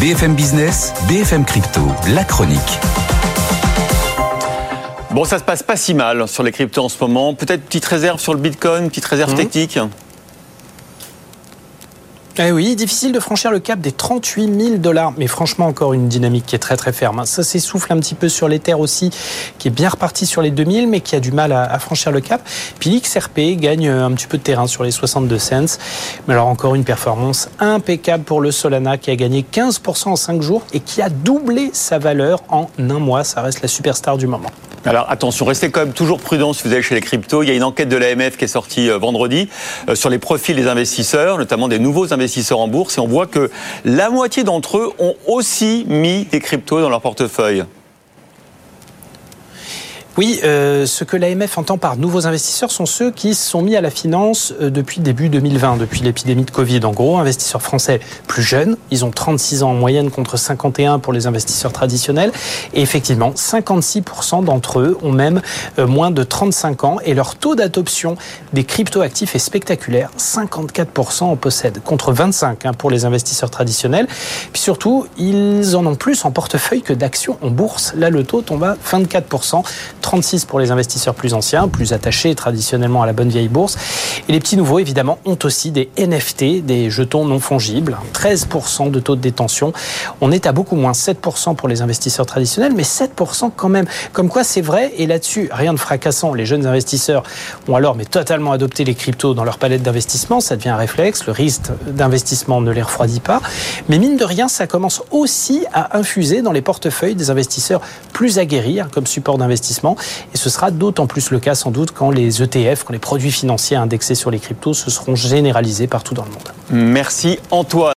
BFM Business, BFM Crypto, la chronique. Bon, ça se passe pas si mal sur les cryptos en ce moment. Peut-être petite réserve sur le Bitcoin, petite réserve mmh. technique eh oui, difficile de franchir le cap des 38 000 dollars, mais franchement encore une dynamique qui est très très ferme. Ça s'essouffle un petit peu sur l'Ether aussi, qui est bien reparti sur les 2000, mais qui a du mal à, franchir le cap. Puis l'XRP gagne un petit peu de terrain sur les 62 cents. Mais alors encore une performance impeccable pour le Solana qui a gagné 15% en 5 jours et qui a doublé sa valeur en un mois. Ça reste la superstar du moment. Alors attention, restez quand même toujours prudent si vous allez chez les cryptos. Il y a une enquête de l'AMF qui est sortie euh, vendredi euh, sur les profils des investisseurs, notamment des nouveaux investisseurs en bourse, et on voit que la moitié d'entre eux ont aussi mis des cryptos dans leur portefeuille. Oui, euh, ce que l'AMF entend par nouveaux investisseurs sont ceux qui se sont mis à la finance euh, depuis début 2020, depuis l'épidémie de Covid. En gros, investisseurs français plus jeunes, ils ont 36 ans en moyenne contre 51 pour les investisseurs traditionnels. Et effectivement, 56% d'entre eux ont même euh, moins de 35 ans et leur taux d'adoption des cryptoactifs est spectaculaire. 54% en possèdent contre 25 hein, pour les investisseurs traditionnels. Puis surtout, ils en ont plus en portefeuille que d'actions en bourse. Là, le taux tombe à 24%. 36 pour les investisseurs plus anciens, plus attachés traditionnellement à la bonne vieille bourse. Et les petits nouveaux, évidemment, ont aussi des NFT, des jetons non fongibles. 13% de taux de détention. On est à beaucoup moins, 7% pour les investisseurs traditionnels, mais 7% quand même. Comme quoi, c'est vrai. Et là-dessus, rien de fracassant. Les jeunes investisseurs ont alors mais totalement adopté les cryptos dans leur palette d'investissement. Ça devient un réflexe. Le risque d'investissement ne les refroidit pas. Mais mine de rien, ça commence aussi à infuser dans les portefeuilles des investisseurs plus aguerris comme support d'investissement et ce sera d'autant plus le cas sans doute quand les ETF, quand les produits financiers indexés sur les cryptos se seront généralisés partout dans le monde. Merci Antoine.